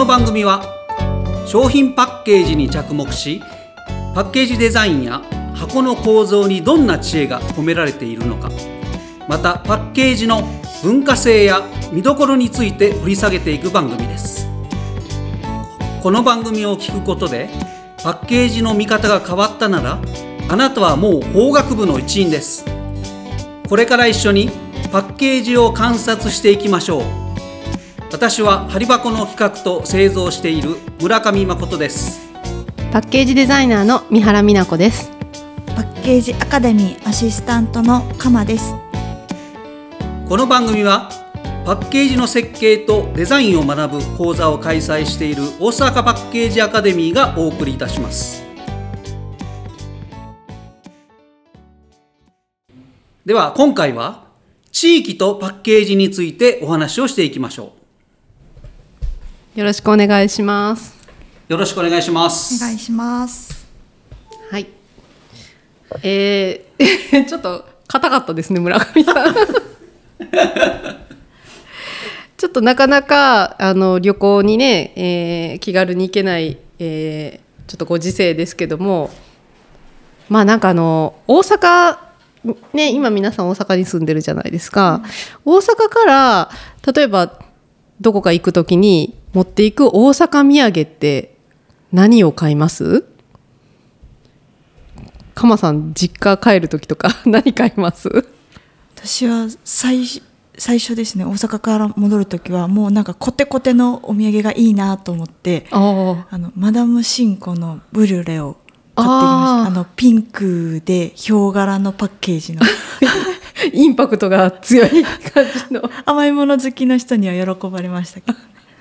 この番組は商品パッケージに着目しパッケージデザインや箱の構造にどんな知恵が込められているのかまたパッケージの文化性や見どころについて掘り下げていく番組です。この番組を聞くことでパッケージの見方が変わったならあなたはもう法学部の一員です。これから一緒にパッケージを観察していきましょう。私はハリ箱の企画と製造している村上誠です。パッケージデザイナーの三原美奈子です。パッケージアカデミーアシスタントの鎌です。この番組はパッケージの設計とデザインを学ぶ講座を開催している大阪パッケージアカデミーがお送りいたします。では今回は地域とパッケージについてお話をしていきましょよろしくお願いします。うよろしくお願いします。お願いします。はい。えー、ちょっと硬かったですね村上さん。ちょっとなかなかあの旅行にね、えー気軽に行けない、えーちょっとご時世ですけどもまあなんかあの大阪ね今皆さん大阪に住んでるじゃないですか、大阪から例えばどこか行く時に持っていく大阪土産って何を買います？かまさん実家帰る時とか 何買います？私は最最初ですね大阪から戻る時はもうなんかコテコテのお土産がいいなと思ってああのマダムシンコのブリュレを買ってきました。あのピンクでヒョウ柄のパッケージの。インパクトが強い感じの。甘いもの好きの人には喜ばれましたけど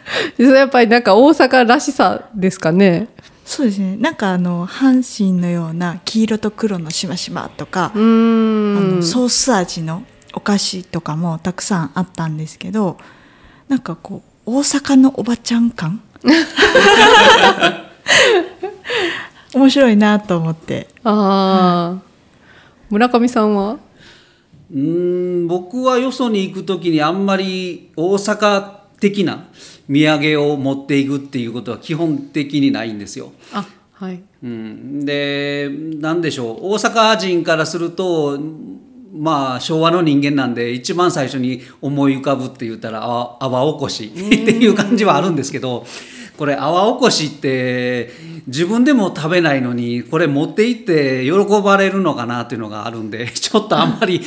やっぱりなんか大阪らしさですかね。そうですね。なんかあの阪神のような黄色と黒のしましまとかうーん。あのソース味のお菓子とかもたくさんあったんですけどなんかこう大阪のおばちゃん感？面白いなと思って。ああ、村上さんは？うーん僕はよそに行く時にあんまり大阪的な土産を持っていくっていうことは基本的にないんですよ。あはい。うん、で何でしょう。大阪人からするとまあ昭和の人間なんで一番最初に思い浮かぶって言ったらあ泡おこしっていう感じはあるんですけどこれ泡おこしって自分でも食べないのにこれ持って行って喜ばれるのかなっていうのがあるんで ちょっとあんまり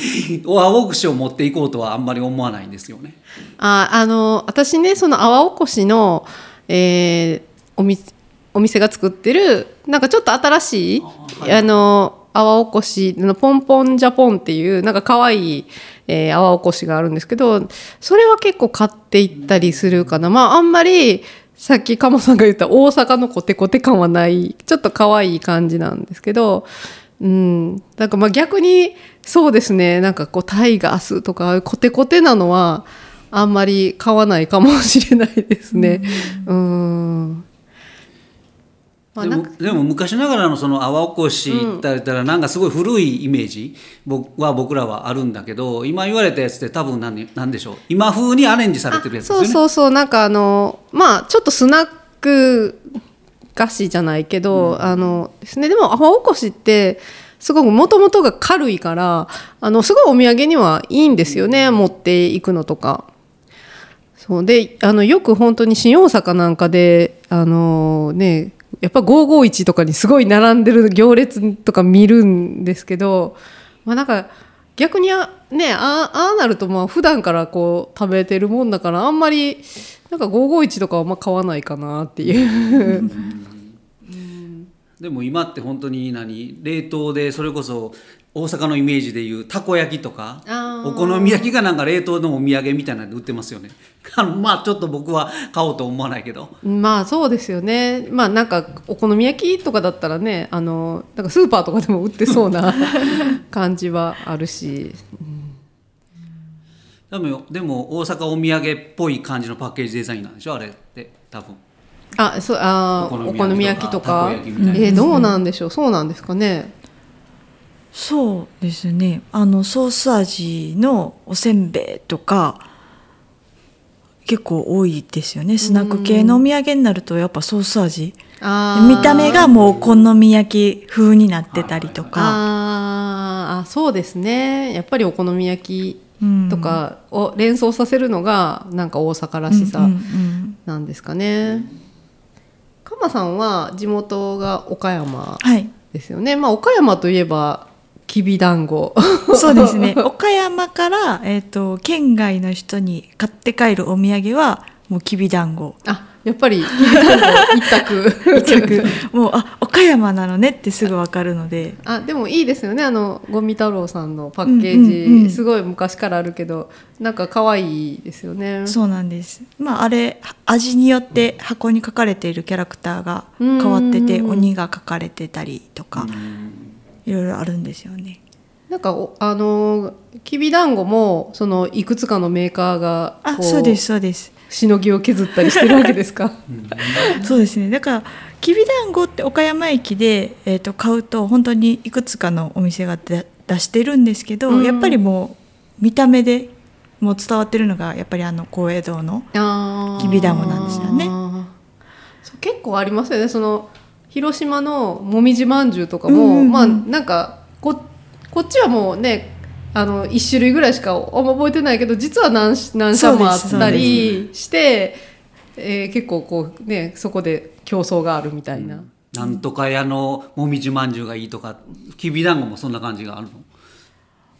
泡おこしを持っていこうとはあんまり思わないんですよね。ああの私ねその泡おこしの、えーおみお店が作ってるなんかちょっと新しいあ、はいの泡おこしのポンポンジャポンっていうなんか可愛い、えー泡おこしがあるんですけどそれは結構買っていったりするかな。まああんまりさっき鴨さんが言った大阪のコテコテ感はないちょっと可愛い感じなんですけどうん、なんかまあ逆にそうですね。なんかこうタイガースとかコテコテなのはあんまり買わないかもしれないですね。うんまあでもでも昔ながらのその泡おこしって言ったらなんかすごい古いイメージ僕は僕らはあるんだけど今言われたやつって多分何何でしょう？今風にアレンジされてるやつですよね。そうそうそう。なんかあのまあちょっとスナック菓子じゃないけど、あのですね。でも泡おこしってすごくもともとが軽いからあのすごいお土産にはいいんですよね、持っていくのとか。そう。であのよく本当に新大阪なんかであのねやっぱ551とかにすごい並んでる行列とか見るんですけどまあなんか逆にあねああなるとまあ普段からこう食べてるもんだからあんまりなんか551とかはあ買わないかなっていう。でも今って本当に何？冷凍でそれこそ大阪のイメージでいうたこ焼きとかお好み焼きがなんか冷凍のお土産みたいなんで売ってますよね。まあちょっと僕は買おうと思わないけど。まあそうですよね。まあなんかお好み焼きとかだったらねあのなんかスーパーとかでも売ってそうな 感じはあるし。でもでも大阪お土産っぽい感じのパッケージデザインなんでしょ？あれって多分。あそうあーお好みみ焼きとか。えーどうなんでしょう？そうなんですかねそうですね。あのソース味のおせんべいとか結構多いですよね。スナック系のお土産になるとやっぱソース味。見た目がもうお好み焼き風になってたりとか、あー。あそうですね。やっぱりお好み焼うんきとかを連想させるのがなんか大阪らしさうんうんうん。なんですかね。かまさんは地元が岡山はい。ですよね。まあ岡山といえばきびだんご。そうですね。岡山から、えー、と県外の人に買って帰るお土産はもうきびだんごあやっぱりきびだんご一択。一着もうあ岡山なのねってすぐ分かるので。あでもいいですよね。あのゴミ太郎さんのパッケージ、うんうんうん。すごい昔からあるけどなんか可愛いですよね。そうなんです。まああれ味によって箱に書かれているキャラクターが変わっててうん。鬼が書かれてたりとかいろいろあるんですよね。なんかおあのきびだんごもそのいくつかのメーカーがこあそうですそうです。しのぎを削ったりしてるわけですか？そうですね。だからきびだんごって岡山駅で、えー、と買うと本当にいくつかのお店が出出してるんですけど、うん。やっぱりもう見た目でもう伝わってるのがやっぱりあの高野堂のきびだんごなんですよね。結構ありますよね。その広島のもみじまんじゅうとかも、うんうんうん。まあなんかここっちはもうねあの1種類ぐらいしかあんま覚えてないけど実は何し何社もあったりして、えー結構こうねそこで競争があるみたいな。なんとか屋のもみじまんじゅうがいいとかきびだんごもそんな感じがあるの？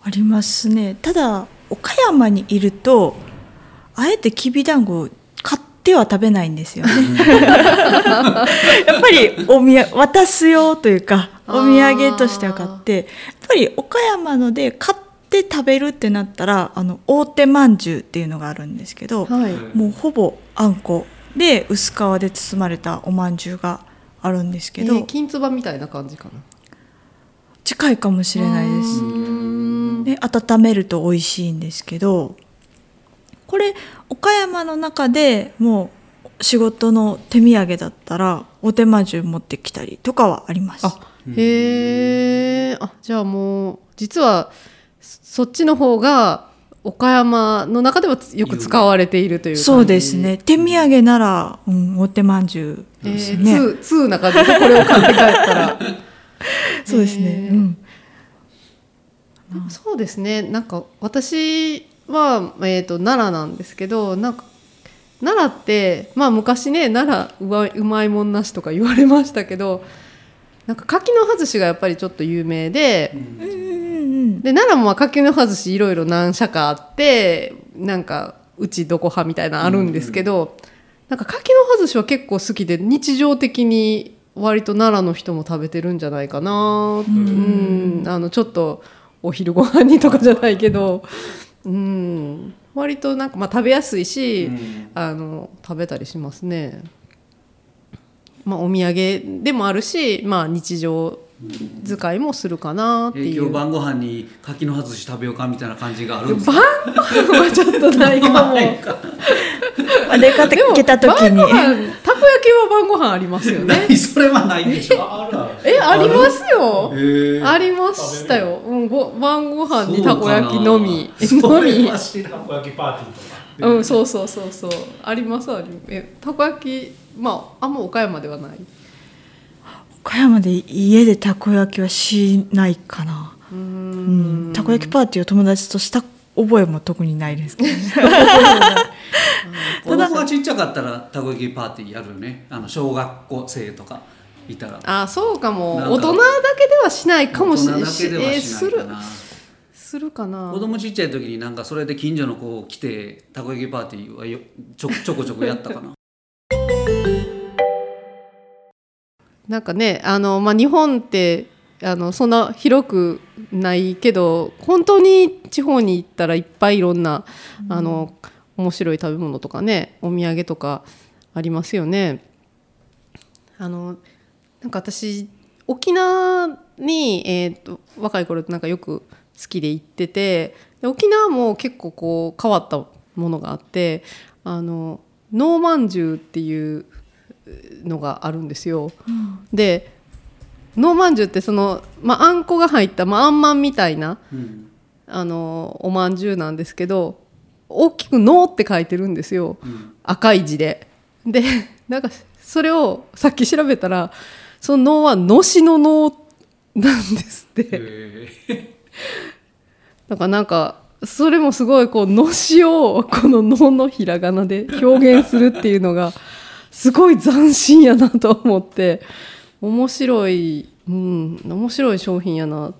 ありますね。ただ岡山にいるとあえてきびだんご買っては食べないんですよね。やっぱりおみや渡すよというかお土産としては買ってやっぱり岡山ので買って食べるってなったらあの大手まんじゅうっていうのがあるんですけど、はい。もうほぼあんこで薄皮で包まれたおまんじゅうがあるんですけど、えー金つばみたいな感じかな。近いかもしれないです。で温めると美味しいんですけどこれ岡山の中でもう仕事の手土産だったらお手間中持ってきたりとかはあります。あへえあじゃあもう実はそそっちの方が岡山の中ではよく使われているという感じ。そうですね。手土産なら、うん、お手まんじゅうえー、ですね、通通な感じでこれを買って帰ったら。そうですね、へー。うん、そうですね。なんか私は、えー、と奈良なんですけどなんか奈良ってまあ昔ね奈良うまいもんなしとか言われましたけどなんか柿の外しがやっぱりちょっと有名で、うん。うんうんで奈良もまあ柿の外しいろいろ何社かあってなんかうちどこ派みたいなのあるんですけど、なんか柿の外しは結構好きで日常的に割と奈良の人も食べてるんじゃないかな。うん。あのちょっとお昼ご飯にとかじゃないけどうん割となんかまあ食べやすいし、あの食べたりしますね。まあ、お土産でもあるし、まあ、日常使いもするかなっていう。えー今日晩ご飯に柿の外し食べようかみたいな感じがあるんです晩かご飯はちょっとないかも。あ出かけた時に晩ご飯たこ焼きは晩ご飯ありますよね。ないそれはないでしょえ、ありますよ。ありましたよ。うん、ご晩ご飯にたこ焼きのみ。のみたこ焼きパーティーとかうん、そうそうそうそう。ありますあります。え、たこ焼き、まあ、あんま岡山ではない？岡山で家でたこ焼きはしないかなうん。たこ焼きパーティーを友達とした覚えも特にないですけど 子供がちっちゃかったらたこ焼きパーティーやるよねあの小学校生とかいたらあ、そうかも。大人だけではしないかもしれない。大人だけではえーするしないか。な、するかな。子供ちっちゃい時になんかそれで近所の子来てたこ焼きパーティーはよちょちょこちょこやったかな なんかねあの、まあ、日本ってあのそんな広くないけど本当に地方に行ったらいっぱいいろんな、あの面白い食べ物とかねお土産とかありますよね。あのなんか私沖縄に、えー、と若い頃なんかよく好きで行っててで沖縄も結構こう変わったものがあってあのノーまんじゅうっていうのがあるんですよ。でノーまんじゅうってその、まあ、あんこが入った、まあ、あんまんみたいなうん。あのおまんじゅうなんですけど大きく「ノー」って書いてるんですよ、うん。赤い字で。でなんかそれをさっき調べたらその「ノー」は「のしの能」なんですって。へだからなんかそれもすごいこう「のし」をこの「能」のひらがなで表現するっていうのがすごい斬新やなと思って面白い、うん、面白い商品やなっ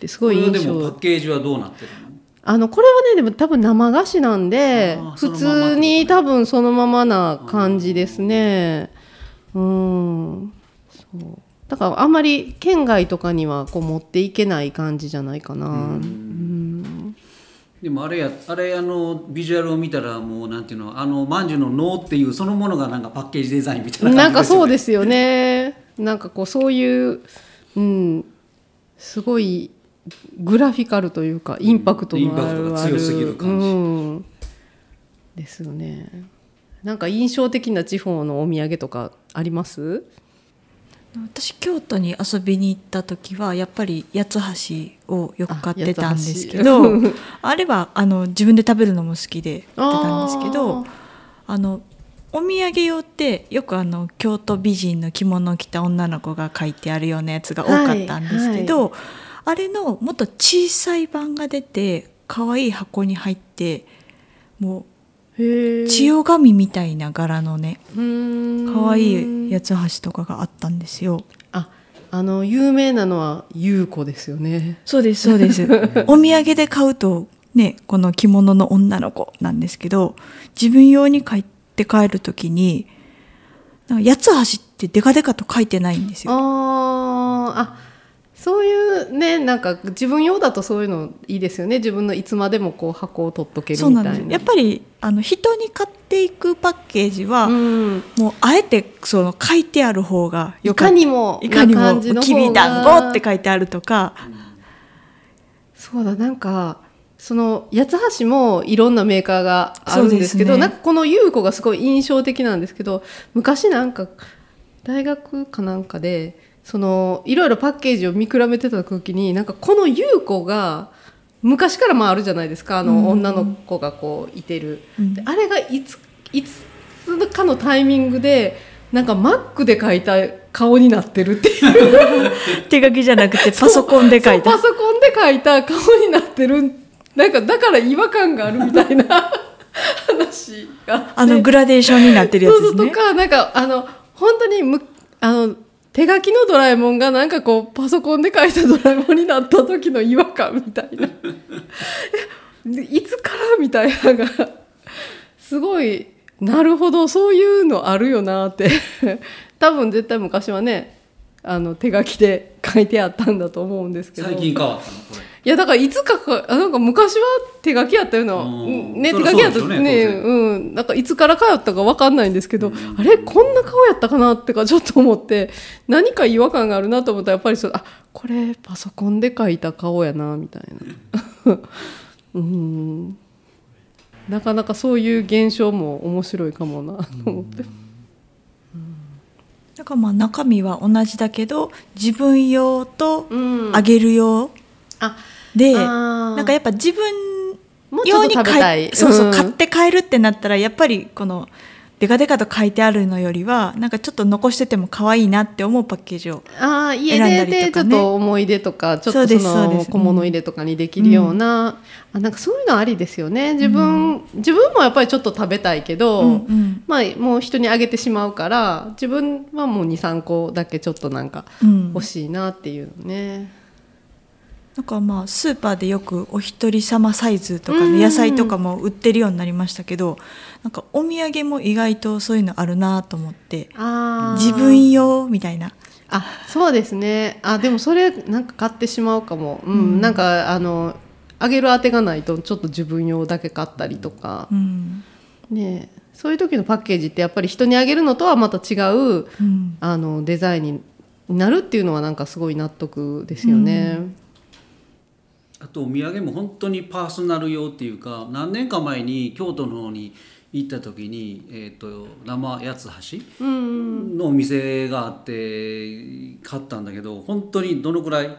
てすこごい印れはでもパ象ッケージはどうなってるの？あのこれはねでも多分生菓子なんで普通に多分そのままな感じですね。うん。そう。だからあんまり県外とかにはこう持っていけない感じじゃないかな。うん。でもあれやあれあのビジュアルを見たらもうなんていうの？あのまんじゅうの脳っていうそのものがなんかパッケージデザインみたいななんかそうすですよねなんかこうそういううんすごいグラフィカルというかインパクトのある強すぎる感じうん、ですよね。なんか印象的な地方のお土産とかあります？私京都に遊びに行った時はやっぱり八つ橋をよく買ってたんですけどあれはあの自分で食べるのも好きで買ってたんですけどあのお土産用ってよくあの京都美人の着物を着た女の子が書いてあるようなやつが多かったんですけど、あれのもっと小さい版が出て可愛い箱に入ってもう千代紙みたいな柄のね可可愛い八つ橋とかがあったんですよ。ああの有名なのは優子ですよね。そうですそうです。お土産で買うとねこの着物の女の子なんですけど自分用に買って帰る時になんか八つ橋ってデカデカと書いてないんですよ。あそういうねなんか自分用だとそういうのいいですよね。自分のいつまでもこう箱を取っとけるみたな。ないんです。やっぱりあの人に買っていくパッケージは、うん。もうあえてその書いてある方がよいかにもいかにもきびだんごって書いてあるとか、そうだなんかその八つ橋もいろんなメーカーがあるんですけどね。なんかこの優子がすごい印象的なんですけど昔なんか大学かなんかでそのいろいろパッケージを見比べてた時になんかこの優子が昔からまああるじゃないですかあのうん。女の子がこういてる、うん。であれがいついつかのタイミングでなんかマックで描いた顔になってるっていう。手書きじゃなくてパソコンで書いた。パソコンで描いた顔になってるなんかだから違和感があるみたいな話があって。あのグラデーションになってるやつそうそうですねとかなんかあの本当にむあの手書きのドラえもんがなんかこうパソコンで描いたドラえもんになった時の違和感みたいな。いつからみたいな。のがすごいなるほどそういうのあるよなって。多分絶対昔はねあの手書きで書いてあったんだと思うんですけど。最近変わったの？これいやだからいつかかあなんか昔は手書きやったようなうん。ね手書きやったねねうん。なんかいつから通ったかわかんないんですけど、あれこんな顔やったかなってかちょっと思って何か違和感があるなと思ったらやっぱりそうあこれパソコンで書いた顔やなみたいな。うん。なかなかそういう現象も面白いかもなと思って。だからまあ中身は同じだけど自分用とうん。あげる用。あで、あー。なんかやっぱ自分用に買いそうそう、ん。買って帰るってなったらやっぱりこのデカデカと書いてあるのよりはなんかちょっと残してても可愛いなって思うパッケージをああ家選んだででちょっりとかね。と思い出とかちょっとその小物入れとかにできるような、あなんかそういうのありですよね。自分、自分もやっぱりちょっと食べたいけど、うんうん。まあもう人にあげてしまうから自分はもう23個だけちょっとなんかうん。欲しいなっていうのね、なんかまあスーパーでよくお一人様サイズとか野菜とかも売ってるようになりましたけどなんかお土産も意外とそういうのあるなと思って自分用みたいな。あそうですね。あでもそれなんか買ってしまうかも、うん。うん。なんかあのあげる当てがないとちょっと自分用だけ買ったりとか、うん。ねえ。そういう時のパッケージってやっぱり人にあげるのとはまた違ううん。あのデザインになるっていうのはなんかすごい納得ですよね。あとお土産も本当にパーソナル用っていうか何年か前に京都の方に行った時に、えー、と生八つ橋うんのお店があって買ったんだけど本当にどのくらい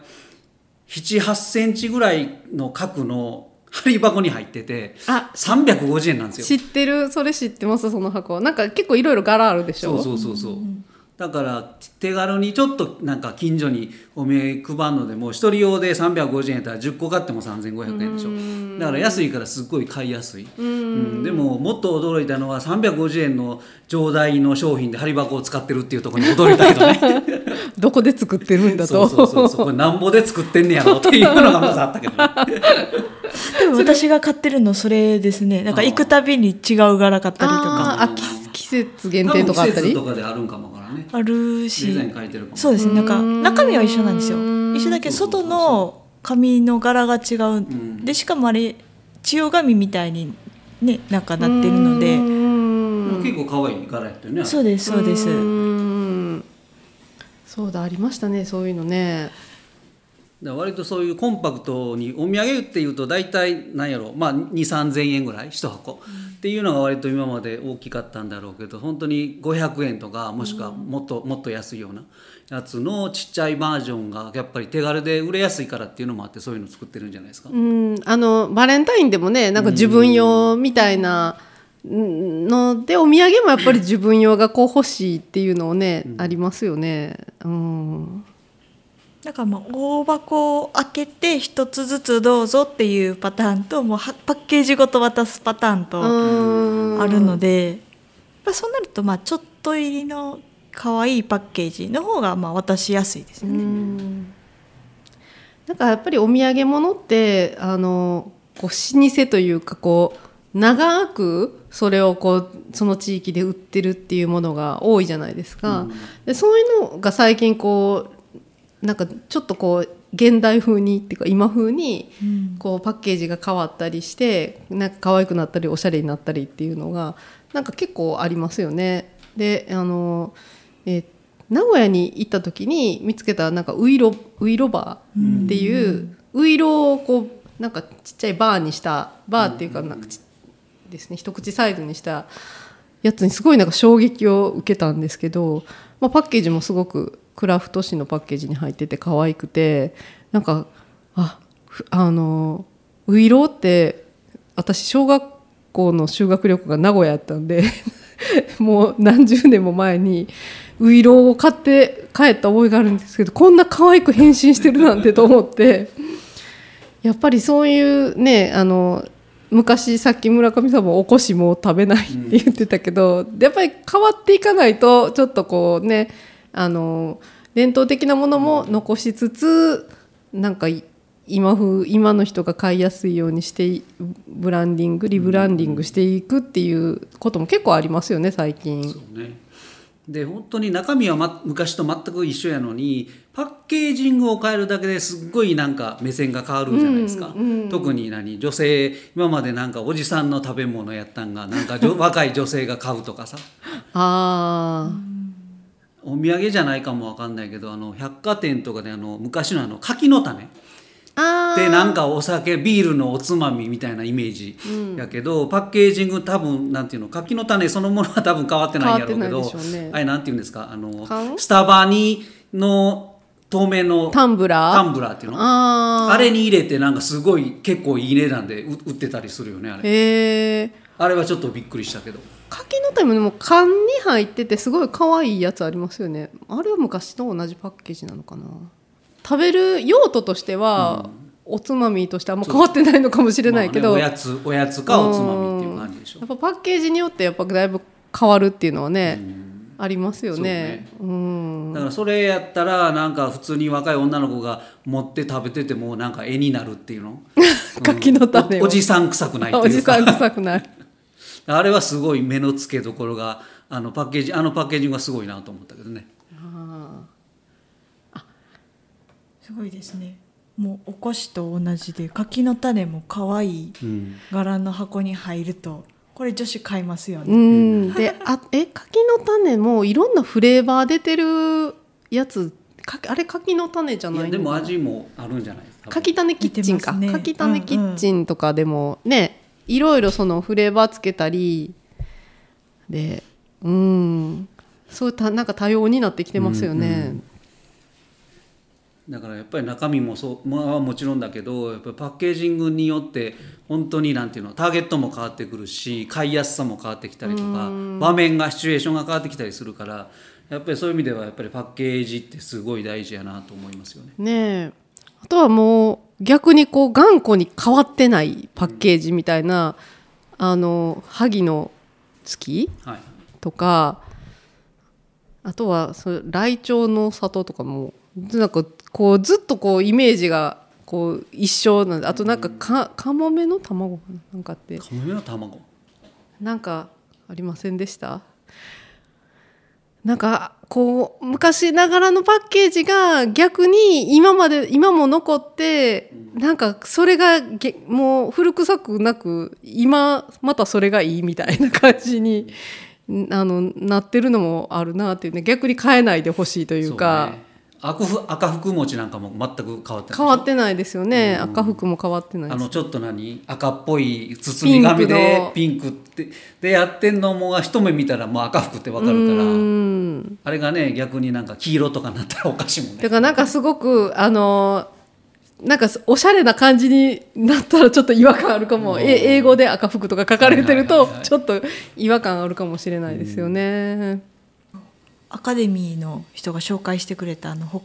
78センチぐらいの角の針箱に入っててあ350円なんですよ。知ってる。それ知ってますその箱。なんか結構いろいろ柄あるでしょ？そうそうそうそうだから手軽にちょっとなんか近所にお土産配るのでも一人用で350円やったら10個買っても3500円でしょ。だから安いからすっごい買いやすい。うん。でももっと驚いたのは350円の上代の商品で針箱を使ってるっていうところに驚いたけどね。どこで作ってるんだと。そうそうそうそう。これなんぼで作ってんねやろっていうのがまずあったけどね。でも私が買ってるのそれですね。なんか行くたびに違う柄買ったりとか。あ季節限定とかあったり？とかであるんかもわからんね。あるデしザイン書いてるかも。そうですね。なんか中身は一緒なんですよ。うん。一緒だけど外の紙の柄が違う。ん。でしかもあれ千代紙みたいにねなんかなってるので。うん。結構可愛い柄やったよねそうですそうです。うん。そうだありましたねそういうのねだ割とそういうコンパクトにお土産っていうと大体なんやろまあ2 3 0 0 0円ぐらい1箱、っていうのが割と今まで大きかったんだろうけど本当に500円とかもしくはもっともっと安いようなやつのちっちゃいバージョンがやっぱり手軽で売れやすいからっていうのもあってそういうの作ってるんじゃないですか。うん。あのバレンタインでもねなんか自分用みたいなのでお土産もやっぱり自分用がこう欲しいっていうのをね、ありますよね。うんだからまあ大箱を開けて一つずつどうぞっていうパターンともうはパッケージごと渡すパターンとうんあるので、やっぱそうなるとまあちょっと入りの可愛いパッケージの方がまあ渡しやすいですよね。うんなんかやっぱりお土産物ってあのこう老舗というかこう長くそれをこうその地域で売ってるっていうものが多いじゃないですか。でそういうのが最近こうなんかちょっとこう現代風にっていうか今風にうん。こうパッケージが変わったりしてなんか可愛くなったりおしゃれになったりっていうのがなんか結構ありますよね。であの、えー名古屋に行った時に見つけたなんかウイロウイロバーっていう、ウイロをこうなんかちっちゃいバーにしたバーっていうかなんかちですね一口サイズにしたやつにすごいなんか衝撃を受けたんですけど、まあ、パッケージもすごくクラフト紙のパッケージに入ってて可愛くてなんかあふあのウイロって私小学校の修学旅行が名古屋やったんで もう何十年も前にウイロを買って帰った覚えがあるんですけどこんな可愛く変身してるなんてと思ってやっぱりそういうねあの昔さっき村上さんもおこしも食べないって言ってたけど、やっぱり変わっていかないとちょっとこうねあの伝統的なものも残しつつなんかい今風今の人が買いやすいようにしていブランディングリブランディングしていくっていうことも結構ありますよね最近。そうねで本当に中身は、ま、昔と全く一緒やのにパッケージングを変えるだけですっごいなんか目線が変わるじゃないですか、特に何？女性今までなんかおじさんの食べ物やったんがなんか 若い女性が買うとかさ。あお土産じゃないかもわかんないけどあの百貨店とかであの昔のあの柿の種でなんかお酒ビールのおつまみみたいなイメージやけど、パッケージング多分なんていうの柿の種そのものは多分変わってないんやろうけどあれなんていうんですか？あの缶スタバにの透明のタンブラー？タンブラーっていうの？ああれに入れてなんかすごい結構いい値段で売売ってたりするよねあー。れあれはちょっとびっくりしたけど。柿の種も缶に入っててすごい可愛いやつありますよね。あれは昔と同じパッケージなのかな？食べる用途としては、おつまみとしてあんま変わってないのかもしれないけど、まあねおやつおやつかおつまみっていう感じでしょ。やっぱパッケージによってやっぱだいぶ変わるっていうのはね、ありますよね。うん。だからそれやったらなんか普通に若い女の子が持って食べててもなんか絵になるっていうの？柿の種を。おおじさん臭くないっていうか。おじさん臭くない。あれはすごい目の付けどころがあのパッケージあのパッケージングがすごいなと思ったけどねすごいですね。もうおこしと同じで柿の種も可愛いうん。柄の箱に入るとこれ女子買いますようね。ん。であえ柿の種もいろんなフレーバー出てるやつかあれ柿の種じゃないの？でも味もあるんじゃないですか。柿種キッチンか、ね。柿種キッチンとかでもね、いろいろそのフレーバーつけたりでうん。そういうたなんか多様になってきてますよね、だからやっぱり中身もそうまあもちろんだけどやっぱりパッケージングによって本当になんていうのターゲットも変わってくるし買いやすさも変わってきたりとか場面がシチュエーションが変わってきたりするからやっぱりそういう意味ではやっぱりパッケージってすごい大事やなと思いますよね。ねえ。あとはもう逆にこう頑固に変わってないパッケージみたいな、あの萩の月はい。とかあとはそれライチョウの里とかもなんかこうずっとこうイメージがこう一緒なんであとなんかかカモメの卵かな？なんかって。カモメの卵？なんかありませんでした？なんかこう昔ながらのパッケージが逆に今まで今も残ってなんかそれがげもう古臭くなく今またそれがいいみたいな感じにん。あのなってるのもあるなっていうね逆に変えないでほしいというか赤ふ赤福餅なんかも全く変わってない。変わってないですよね。赤服も変わってないあのちょっと何？赤っぽい包み紙でピンクってでやってんのもが一目見たらもう赤服ってわかるから。うん。あれがね逆になんか黄色とかになったらおかしいもんね。だからなんかすごくあのなんかおしゃれな感じになったらちょっと違和感あるかも、え英語で赤服とか書かれてるとちょっと違和感あるかもしれないですよね。アカデミーの人が紹介してくれたあの北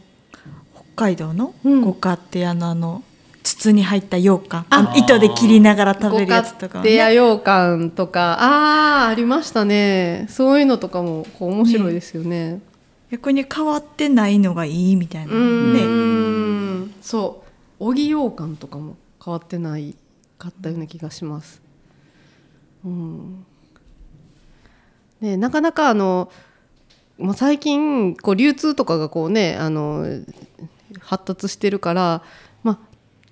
北海道のうん。ご家庭のあの筒に入った羊羹。あ。あの糸で切りながら食ごべるやつとかは家ね庭羊羹とか。ああありましたね。そういうのとかもこう面白いですよね。逆に変わってないのがいいみたいなうねそう。小木羊羹とかも変わってないかったような気がします。うん。ね、なかなかあのもう最近こう流通とかがこうねあの発達してるから、まあ、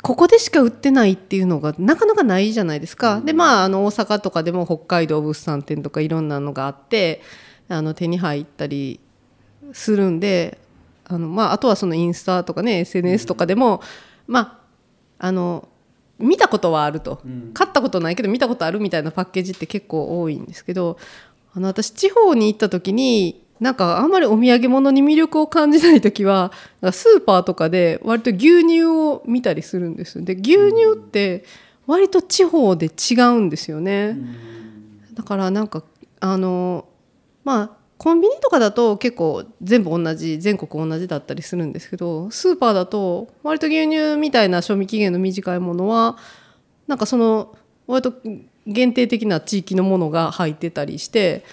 ここでしか売ってないっていうのがなかなかないじゃないですか。でまああの大阪とかでも北海道物産展とかいろんなのがあってあの手に入ったりするんであの、まあ、あとはそのインスタとかね SNS とかでも、まああの見たことはあると、買ったことないけど見たことあるみたいなパッケージって結構多いんですけどあの私地方に行った時になんかあんまりお土産物に魅力を感じない時はスーパーとかで割と牛乳を見たりするんですで牛乳って割と地方で違うんですよね。だからなんかあのまあコンビニとかだと結構全部同じ全国同じだったりするんですけどスーパーだと割と牛乳みたいな賞味期限の短いものはなんかその割と限定的な地域のものが入ってたりして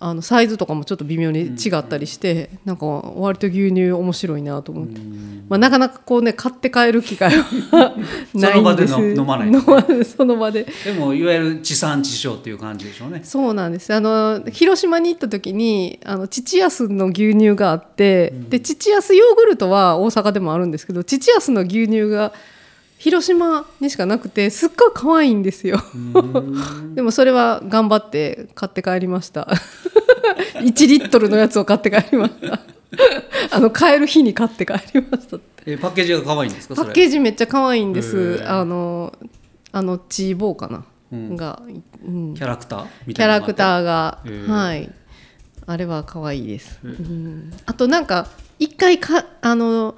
あのサイズとかもちょっと微妙に違ったりして、なんか割と牛乳面白いなと思って、まあ、なかなかこうね買って帰る機会は ないんです。その場での飲まない飲まないその場で。でもいわゆる地産地消っていう感じでしょうね。そうなんです。あの広島に行った時にあの父安の牛乳があって、で父安ヨーグルトは大阪でもあるんですけど父安の牛乳が広島にしかなくてすっごい可愛いんですよ。でもそれは頑張って買って帰りました。1リットルのやつを買って帰りました。あの買える日に買って帰りましたえパッケージが可愛いんですか？パッケージジめっちゃ可愛いんでへすー。あのあのチーボーかな、うん。が、うん、キャラクターみキャラクたいなのがあって。ターが、はい。あれは可愛いです、うん。あとなんか一回かあの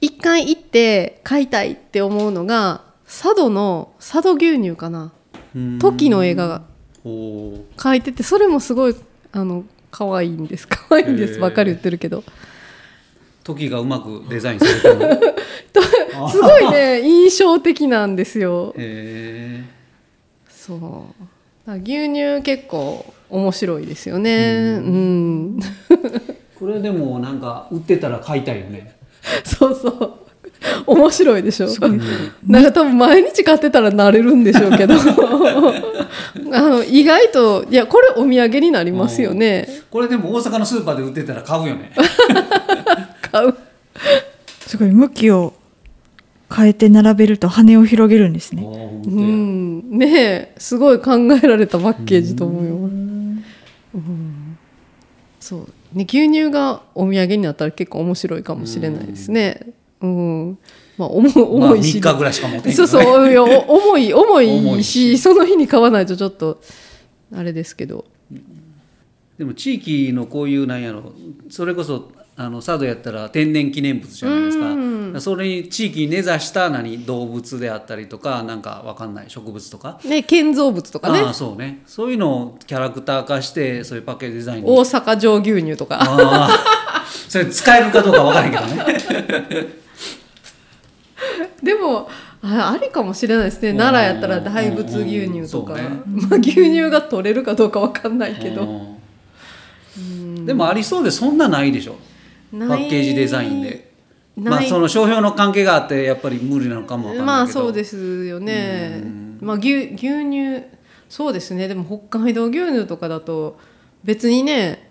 一回行って買いたいって思うのが佐渡の佐渡牛乳かな。うん。トキの映画が。書いててそれもすごいあの可愛いんです。可愛いんです。ばっかり言ってるけど。トキがうまくデザインされてるの すごいね印象的なんですよ。へそう。牛乳結構面白いですよね。うん。ーこれでもなんか売ってたら買いたいよね そうそう。面白いでしょ？なんか多分毎日買ってたら慣れるんでしょうけど。あの意外といやこれお土産になりますよね。これでも大阪のスーパーで売ってたら買うよね。買う。すごい向きを変えて並べると羽を広げるんですね。うん。ねえすごい考えられたパッケージと思うよ。うん。そうね牛乳がお土産になったら結構面白いかもしれないですね。うん。まあ重いまあ重いし、3日ぐらいしか持てへんけそうそうい重い重いし重いし。その日に買わないとちょっとあれですけど。でも地域のこういうなんやろそれこそあの佐渡やったら天然記念物じゃないですか。うん。それに地域に根ざした何動物であったりとかなんかわかんない植物とか。ね建造物とかね。ああそうね。そういうのをキャラクター化してそういうパッケージデザインに。大阪城牛乳とか。ああ それ使えるかどうかわからんけどね。でもあありかもしれないですね。うん。奈良やったら大仏牛乳とか、ね。まあ、牛乳が取れるかどうかわかんないけど。うん。でもありそうでそんなないでしょパッケージデザインで。まあその商標の関係があってやっぱり無理なのかもわかんまあないけど。そうですよね。うん。まあ牛牛乳そうですね。でも北海道牛乳とかだと別にね、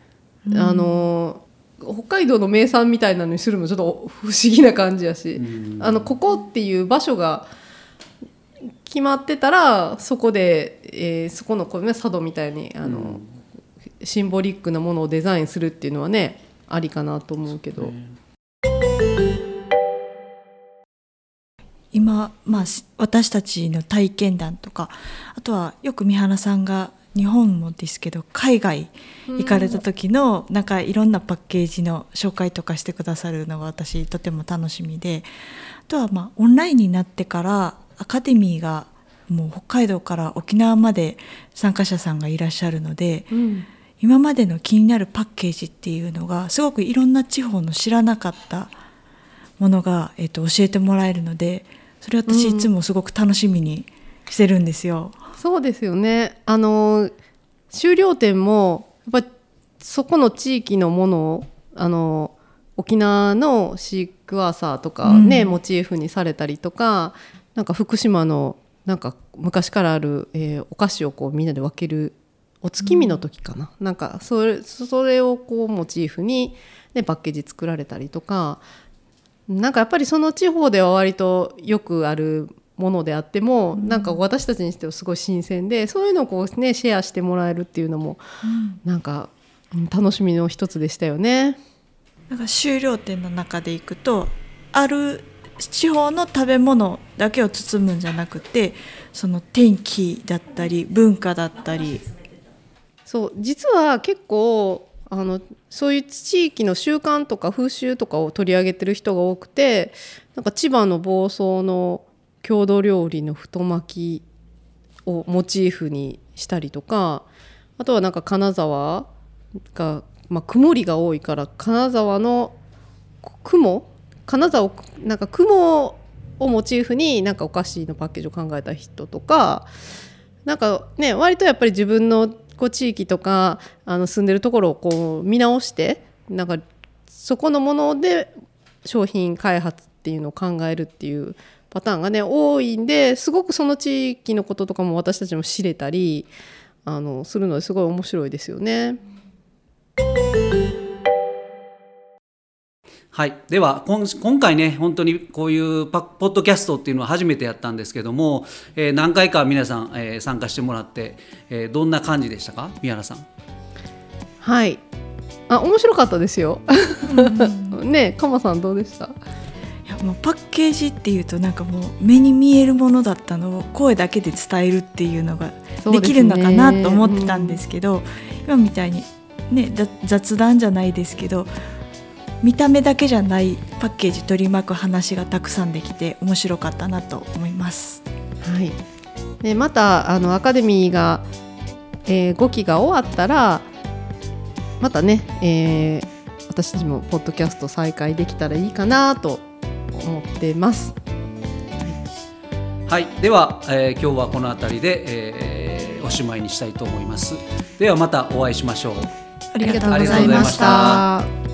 あの北海道の名産みたいなのにするのもちょっと不思議な感じやし、うん。あのここっていう場所が決まってたらそこで、えーそこのこう、ね、佐渡みたいにあの、シンボリックなものをデザインするっていうのはねありかなと思うけど。今、まあ、し私たちの体験談とかあとはよく三原さんが日本もですけど海外行かれた時のなんかいろんなパッケージの紹介とかしてくださるのが私とても楽しみであとはまあオンラインになってからアカデミーがもう北海道から沖縄まで参加者さんがいらっしゃるのでうん今までの気になるパッケージっていうのがすごくいろんな地方の知らなかったものが、えっと教えてもらえるのでそれ私いつもすごく楽しみにしてるんですよ。そうですよね。あの終了点もやっぱそこの地域のものをあの沖縄のシークワーサーとかね、うんモチーフにされたりとか、なんか福島のなんか昔からある、えーお菓子をこうみんなで分けるお月見の時かな、なんかそれそれをこうモチーフに、ね、パッケージ作られたりとかなんかやっぱりその地方では割とよくあるものであっても、なんか私たちにしてはすごい新鮮でそういうのをこうねシェアしてもらえるっていうのもなんかうん楽しみの一つでしたよね。なんか終了点の中でいくとある地方の食べ物だけを包むんじゃなくてその天気だったり文化だったりそう実は結構あのそういう地域の習慣とか風習とかを取り上げてる人が多くてなんか千葉の房総の郷土料理の太巻きをモチーフにしたりとかあとはなんか金沢が、まあ、曇りが多いから金沢の雲？金沢をなんか雲をモチーフになんかお菓子のパッケージを考えた人とかなんかね割とやっぱり自分のこう地域とかあの住んでるところをこう見直してなんかそこのもので商品開発っていうのを考えるっていうパターンがね多いんですごくその地域のこととかも私たちも知れたりあのするのですごい面白いですよね。はい、では今今回ね本当にこういうパポッドキャストっていうのは初めてやったんですけども、えー何回か皆さん、えー参加してもらって、えーどんな感じでしたか？宮原さん。はい。あ面白かったですよ。ねかまさんどうでした？いやもうパッケージっていうとなんかもう目に見えるものだったのを声だけで伝えるっていうのができるのかなと思ってたんですけど今みたいに、ね、ざ雑談じゃないですけど見た目だけじゃないパッケージ取り巻く話がたくさんできて面白かったなと思います。はい、でまたあのアカデミーが、え5期が終わったらまたね、えー私たちもポッドキャスト再開できたらいいかなと思ってます。はい、では、えー今日はこの辺りで、えーおしまいにしたいと思います。ではまたお会いしましょうありがとうございました。